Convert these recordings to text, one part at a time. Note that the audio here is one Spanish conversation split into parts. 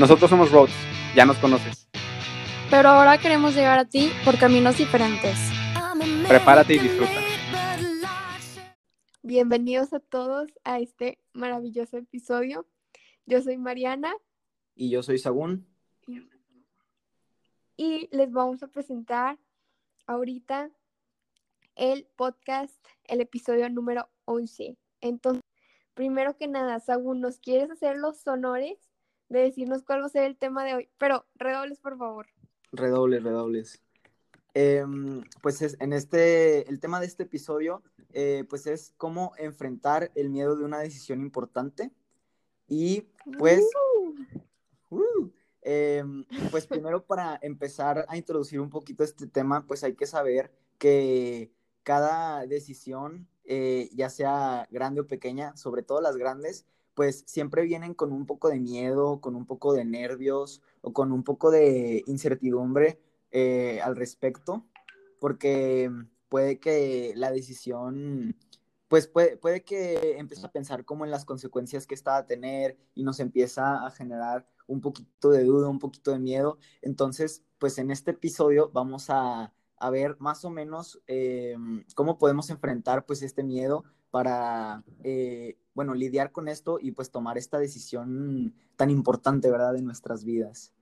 Nosotros somos Roads, ya nos conoces. Pero ahora queremos llegar a ti por caminos diferentes. Prepárate y disfruta. Bienvenidos a todos a este maravilloso episodio. Yo soy Mariana. Y yo soy Sagún. Y les vamos a presentar ahorita el podcast, el episodio número 11. Entonces, primero que nada, Sagún, ¿nos quieres hacer los honores de decirnos cuál va a ser el tema de hoy? Pero redobles, por favor. Redobles, redobles. Em, pues es, en este, el tema de este episodio, eh, pues es cómo enfrentar el miedo de una decisión importante. Y pues, uh. Uh, em, pues primero para empezar a introducir un poquito este tema, pues hay que saber que cada decisión, eh, ya sea grande o pequeña, sobre todo las grandes, pues siempre vienen con un poco de miedo, con un poco de nervios o con un poco de incertidumbre eh, al respecto, porque puede que la decisión, pues puede, puede que empiece a pensar como en las consecuencias que está a tener y nos empieza a generar un poquito de duda, un poquito de miedo. Entonces, pues en este episodio vamos a, a ver más o menos eh, cómo podemos enfrentar pues este miedo para, eh, bueno, lidiar con esto y pues tomar esta decisión tan importante, ¿verdad?, de nuestras vidas.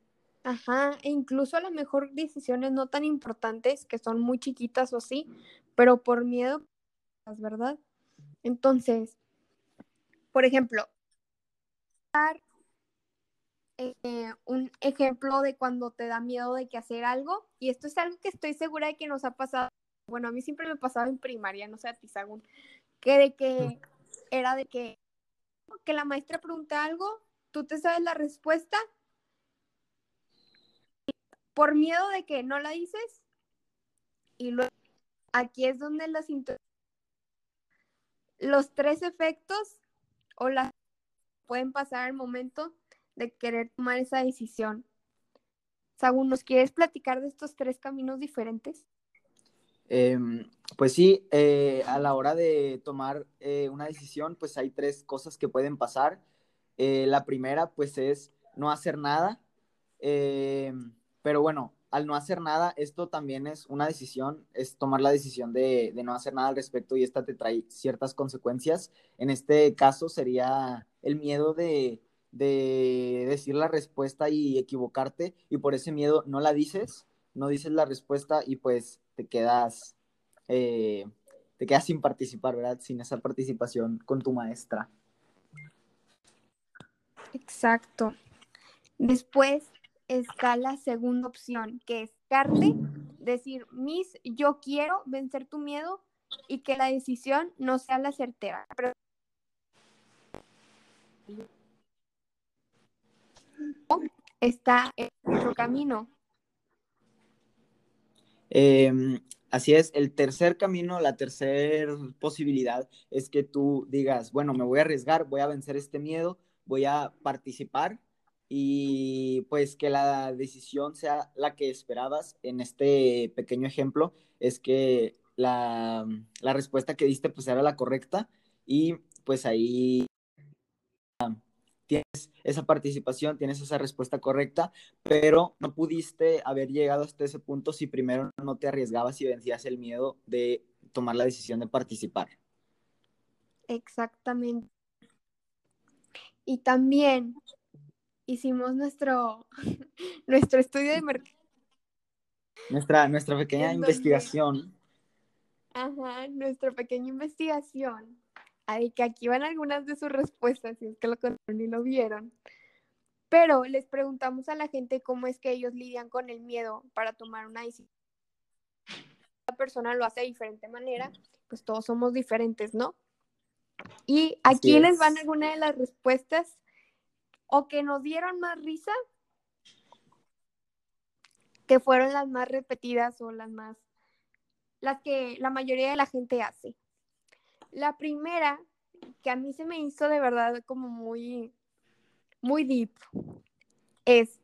Ajá, e incluso a lo mejor decisiones no tan importantes, que son muy chiquitas o así, pero por miedo, ¿verdad? Entonces, por ejemplo, eh, un ejemplo de cuando te da miedo de que hacer algo, y esto es algo que estoy segura de que nos ha pasado, bueno, a mí siempre me pasaba en primaria, no sé a ti, Sagún, que de que era de que, que la maestra pregunta algo, tú te sabes la respuesta, por miedo de que no la dices, y luego aquí es donde las los tres efectos o las pueden pasar al momento de querer tomar esa decisión. Sagún, ¿nos quieres platicar de estos tres caminos diferentes? Em, pues sí, eh, a la hora de tomar eh, una decisión, pues hay tres cosas que pueden pasar. Eh, la primera, pues es no hacer nada. Em, pero bueno, al no hacer nada, esto también es una decisión, es tomar la decisión de, no hacer nada al respecto y esta te trae ciertas consecuencias. En este caso sería el miedo de decir la respuesta y equivocarte y por ese miedo no la dices, no dices la respuesta y pues te quedas, eh, te quedas sin participar, ¿verdad? Sin esa participación con tu maestra. Exacto. Después está la segunda opción, que es Carte, decir, Miss, yo quiero vencer tu miedo y que la decisión no sea la certera. Pero está en nuestro camino. Eh, así es, el tercer camino, la tercera posibilidad es que tú digas, bueno, me voy a arriesgar, voy a vencer este miedo, voy a participar y pues que la decisión sea la que esperabas. En este pequeño ejemplo es que la, la respuesta que diste pues era la correcta y pues ahí tienes esa participación, tienes esa respuesta correcta, pero no pudiste haber llegado hasta ese punto si primero no te arriesgabas y vencías el miedo de tomar la decisión de participar. Exactamente. Y también hicimos nuestro, nuestro estudio de mercado. Nuestra, nuestra pequeña investigación. Ajá, nuestra pequeña investigación Que aquí van algunas de sus respuestas, si es que lo contaron y lo vieron. Pero les preguntamos a la gente cómo es que ellos lidian con el miedo para tomar una decisión. Cada persona lo hace de diferente manera, pues todos somos diferentes, ¿no? Y aquí les van algunas de las respuestas o que nos dieron más risa, que fueron las más repetidas o las más, las que la mayoría de la gente hace. La primera, que a mí se me hizo de verdad como muy, muy deep, es,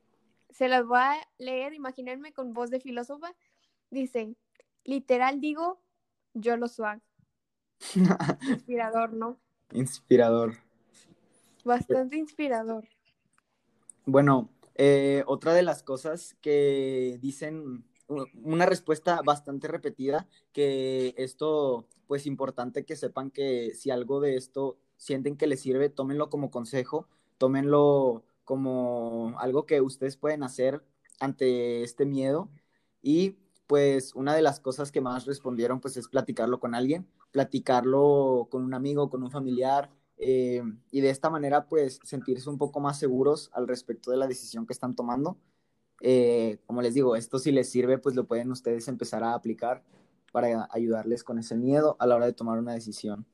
se las voy a leer, imagínense con voz de filósofa, dice, literal digo, yo lo swag. Inspirador, ¿no? Inspirador. Bastante inspirador. Bueno, Eh, otra de las cosas que dicen, una respuesta bastante repetida, que esto, pues importante que sepan que si algo de esto sienten que les sirve, tómenlo como consejo, tómenlo como algo que ustedes pueden hacer ante este miedo y pues una de las cosas que más respondieron pues es platicarlo con alguien, platicarlo con un amigo, con un familiar eh, y de esta manera pues sentirse un poco más seguros al respecto de la decisión que están tomando. Eh, como les digo, esto si les sirve pues lo pueden ustedes empezar a aplicar para ayudarles con ese miedo a la hora de tomar una decisión.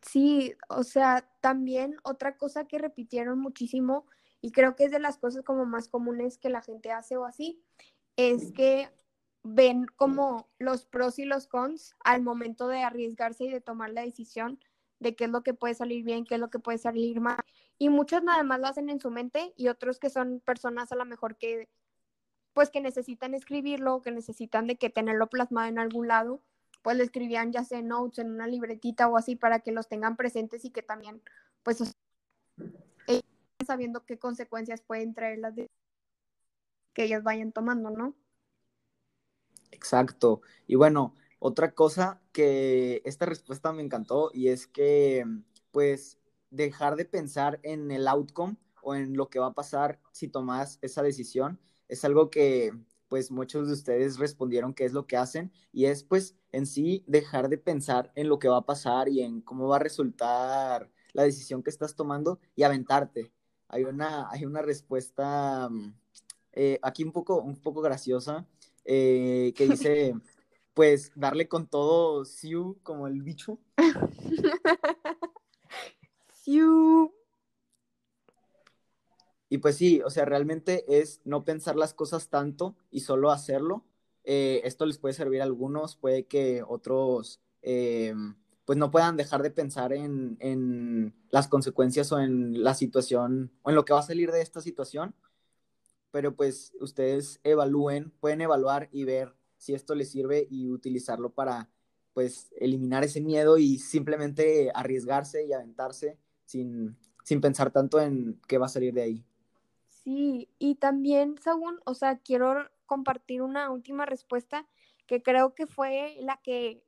Sí, o sea, también otra cosa que repitieron muchísimo y creo que es de las cosas como más comunes que la gente hace o así, es que ven como los pros y los cons al momento de arriesgarse y de tomar la decisión de qué es lo que puede salir bien, qué es lo que puede salir mal. Y muchos nada más lo hacen en su mente y otros que son personas a lo mejor que pues que necesitan escribirlo, que necesitan de que tenerlo plasmado en algún lado, pues lo escribían ya sea notes, en una libretita o así para que los tengan presentes y que también pues sabiendo qué consecuencias pueden traer las de que ellos vayan tomando, ¿no? Exacto. Y bueno, otra cosa que esta respuesta me encantó y es que, pues, dejar de pensar en el outcome o en lo que va a pasar si tomas esa decisión es algo que, pues, muchos de ustedes respondieron que es lo que hacen y es, pues, en sí dejar de pensar en lo que va a pasar y en cómo va a resultar la decisión que estás tomando y aventarte. Hay una, hay una respuesta mm, eh, aquí un poco, un poco graciosa, eh, que dice, pues, darle con todo Siu como el bicho. Y pues sí, o sea, realmente es no pensar las cosas tanto y solo hacerlo. Eh, esto les puede servir a algunos, puede que otros pues no puedan dejar de pensar en, en, las consecuencias o en la situación o en lo que va a salir de esta situación pero pues ustedes evalúen, pueden evaluar y ver si esto les sirve y utilizarlo para pues eliminar ese miedo y simplemente arriesgarse y aventarse sin, sin pensar tanto en qué va a salir de ahí. Sí, y también, según, o sea, quiero compartir una última respuesta que creo que fue la que,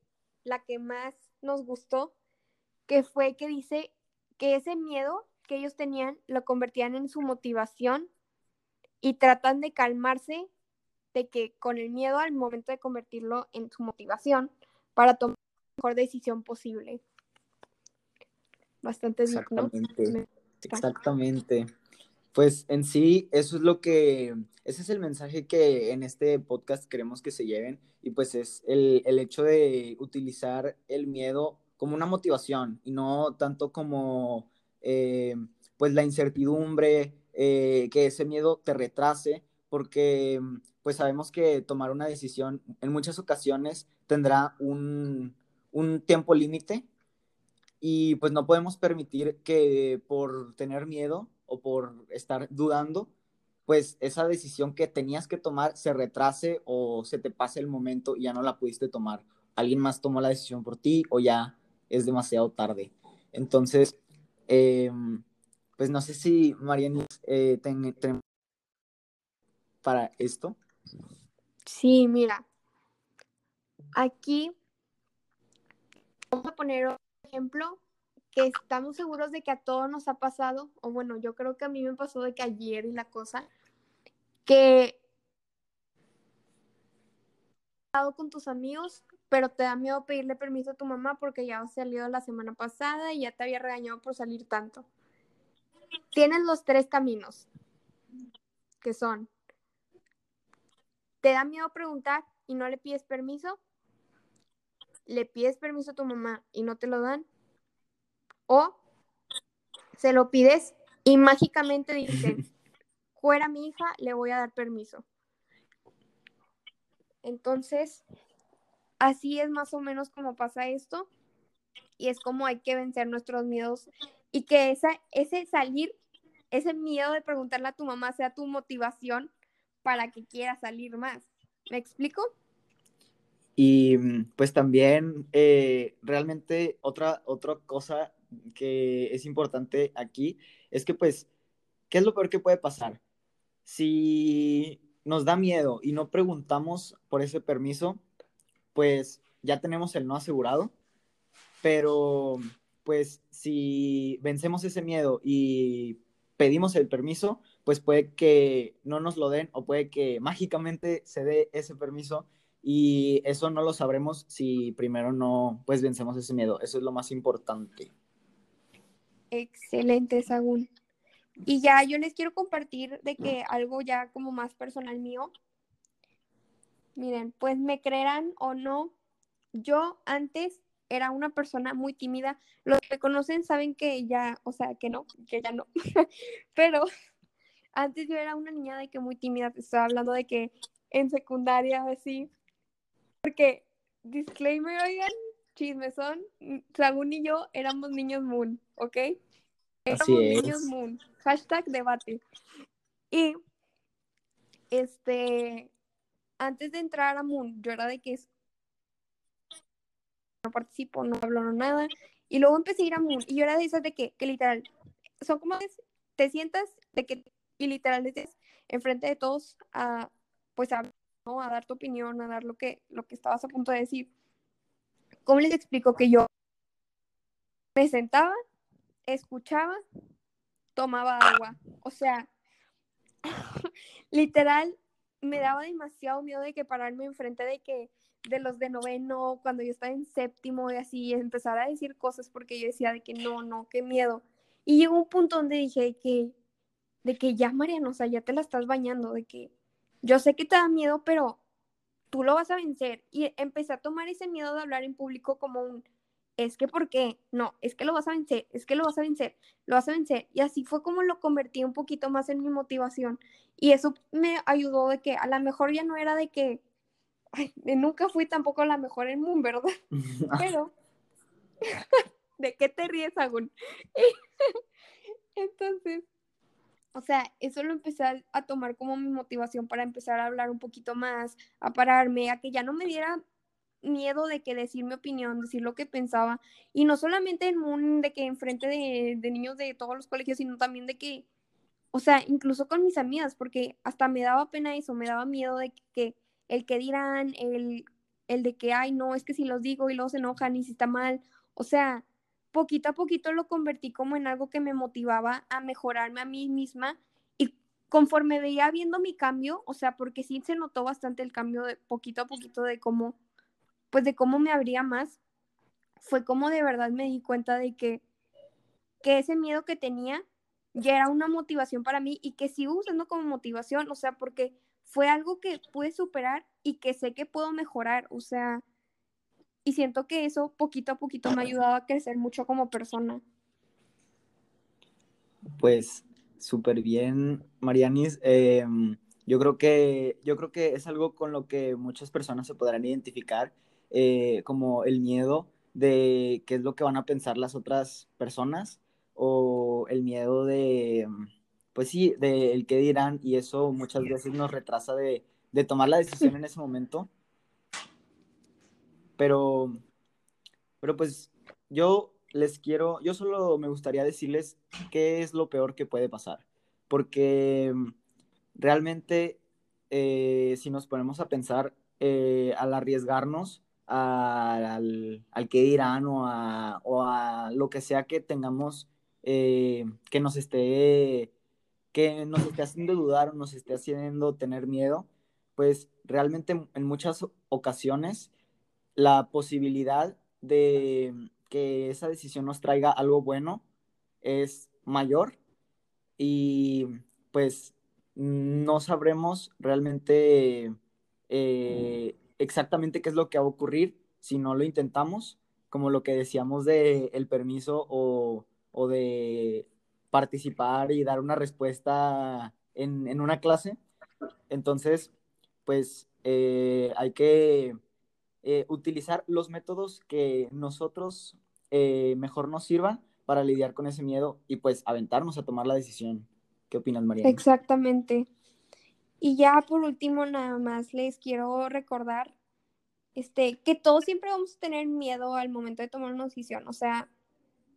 la que más nos gustó, que fue que dice que ese miedo que ellos tenían lo convertían en su motivación y tratan de calmarse de que con el miedo al momento de convertirlo en su motivación para tomar la mejor decisión posible. Bastante Exactamente. Exactamente. Pues en sí, eso es lo que, ese es el mensaje que en este podcast queremos que se lleven y pues es el, hecho de utilizar el miedo como una motivación y no tanto como eh, pues la incertidumbre, eh, que ese miedo te retrase, porque pues sabemos que tomar una decisión en muchas ocasiones tendrá un, un tiempo límite y pues no podemos permitir que por tener miedo o por estar dudando, pues esa decisión que tenías que tomar se retrase o se te pase el momento y ya no la pudiste tomar. Alguien más tomó la decisión por ti o ya es demasiado tarde. Entonces, eh, pues no sé si Marianis eh, para esto. Sí, mira. Aquí vamos a poner ejemplo que estamos seguros de que a todos nos ha pasado, o bueno, yo creo que a mí me pasó de que ayer y la cosa, que con tus amigos, pero te da miedo pedirle permiso a tu mamá porque ya has salido la semana pasada y ya te había regañado por salir tanto. Tienes los tres caminos, que son, te da miedo preguntar y no le pides permiso, le pides permiso a tu mamá y no te lo dan, o se lo pides y mágicamente dicen, fuera mi hija, le voy a dar permiso. Entonces, así es más o menos como pasa esto y es como hay que vencer nuestros miedos y que esa, ese salir, ese miedo de preguntarle a tu mamá sea tu motivación para que quiera salir más. ¿Me explico? Y pues también eh, realmente otra, otra cosa que es importante aquí es que pues ¿qué es lo peor que puede pasar? Si nos da miedo y no preguntamos por ese permiso, pues ya tenemos el no asegurado, pero pues si vencemos ese miedo y pedimos el permiso, pues puede que no nos lo den o puede que mágicamente se dé ese permiso y eso no lo sabremos si primero no pues vencemos ese miedo. Eso es lo más importante. Excelente, Sagún. Y ya yo les quiero compartir de que algo ya como más personal mío. Miren, pues me creerán o no, yo antes era una persona muy tímida. Los que conocen saben que ya, o sea, que no, que ya no. Pero antes yo era una niña de que muy tímida, te estaba hablando de que en secundaria así. Porque, disclaimer, oigan, chismesón, Sagún y yo éramos niños moon, ¿ok? Éramos niños moon. Hashtag debate. Y, este, antes de entrar a Moon, yo era de que no participo, no hablo nada. Y luego empecé a ir a Moon y yo era de esas de que, que literal, son como te sientas de que y literal enfrente de todos a pues a, ¿no? a dar tu opinión, a dar lo que, lo que estabas a punto de decir. ¿Cómo les explico que yo me sentaba, escuchaba, tomaba agua? O sea, literal, me daba demasiado miedo de que pararme enfrente de que de los de noveno, cuando yo estaba en séptimo y así, empezar a decir cosas porque yo decía de que no, no, qué miedo. Y llegó un punto donde dije que, de que ya, Mariana, o sea, ya te la estás bañando, de que yo sé que te da miedo, pero tú lo vas a vencer. Y empecé a tomar ese miedo de hablar en público como un, es que ¿por qué? No, es que lo vas a vencer, es que lo vas a vencer, lo vas a vencer. Y así fue como lo convertí un poquito más en mi motivación. Y eso me ayudó de que a lo mejor ya no era de que nunca fui tampoco la mejor en Moon, ¿verdad? Pero, ¿de qué te ríes, Agún? Entonces, o sea, eso lo empecé a, tomar como mi motivación para empezar a hablar un poquito más, a pararme, a que ya no me diera miedo de que decir mi opinión, decir lo que pensaba, y no solamente en Moon, de que enfrente de, de niños de todos los colegios, sino también de que, o sea, incluso con mis amigas, porque hasta me daba pena eso, me daba miedo de que el que dirán, el, el de que, ay, no, es que si los digo y luego se enojan y si está mal, o sea, poquito a poquito lo convertí como en algo que me motivaba a mejorarme a mí misma y conforme veía viendo mi cambio, o sea, porque sí se notó bastante el cambio de poquito a poquito de cómo, pues de cómo me abría más, fue como de verdad me di cuenta de que, que ese miedo que tenía ya era una motivación para mí y que sigo usando como motivación, o sea, porque fue algo que pude superar y que sé que puedo mejorar, o sea, y siento que eso poquito a poquito me ha ayudado a crecer mucho como persona. Pues súper bien, Marianis. Em, yo creo que yo creo que es algo con lo que muchas personas se podrán identificar, eh, como el miedo de qué es lo que van a pensar las otras personas o el miedo de pues sí, del qué dirán, y eso muchas veces nos retrasa de, tomar la decisión en ese momento. Pero, pero pues yo les quiero, yo solo me gustaría decirles qué es lo peor que puede pasar, porque realmente eh, si nos ponemos a pensar eh, al arriesgarnos al, al que dirán o a, o a, lo que sea que tengamos eh, que nos esté que nos esté haciendo dudar o nos esté haciendo tener miedo, pues realmente en muchas ocasiones la posibilidad de que esa decisión nos traiga algo bueno es mayor y pues no sabremos realmente eh, exactamente qué es lo que va a ocurrir si no lo intentamos, como lo que decíamos de el permiso o, o de participar y dar una respuesta en, una clase. Entonces, pues eh, hay que eh, utilizar los métodos que nosotros eh, mejor nos sirvan para lidiar con ese miedo y pues aventarnos a tomar la decisión. ¿Qué opinas, María? Exactamente. Y ya por último, nada más les quiero recordar este, que todos siempre vamos a tener miedo al momento de tomar una decisión. O sea,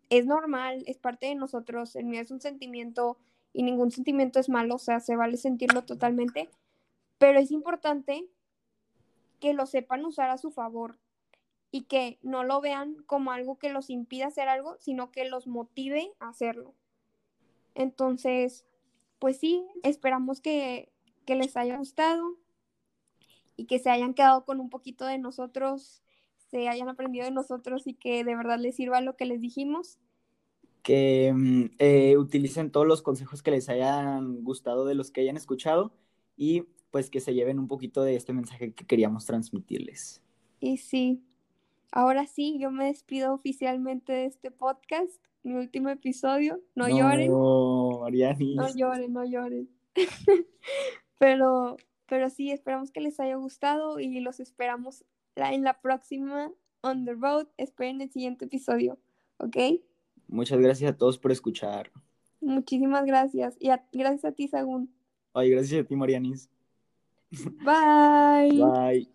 es normal, es parte de nosotros, el miedo es un sentimiento y ningún sentimiento es malo, o sea, se vale sentirlo totalmente, pero es importante que lo sepan usar a su favor y que no lo vean como algo que los impida hacer algo, sino que los motive a hacerlo. Entonces, pues sí, esperamos que, que les haya gustado y que se hayan quedado con un poquito de nosotros, se hayan aprendido de nosotros y que de verdad les sirva lo que les dijimos. Que mm, eh, utilicen todos los consejos que les hayan gustado de los que hayan escuchado y pues que se lleven un poquito de este mensaje que queríamos transmitirles. Y sí, ahora sí, yo me despido oficialmente de este podcast, mi último episodio. No, lloren. No, Marianis. No lloren, no lloren. pero, pero sí, esperamos que les haya gustado y los esperamos en la próxima On the Road. Esperen el siguiente episodio, ¿ok? Muchas gracias a todos por escuchar. Muchísimas gracias. Y a- gracias a ti, Sagún. Ay, gracias a ti, Marianis. Bye. Bye.